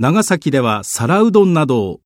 長崎では皿うどんなどを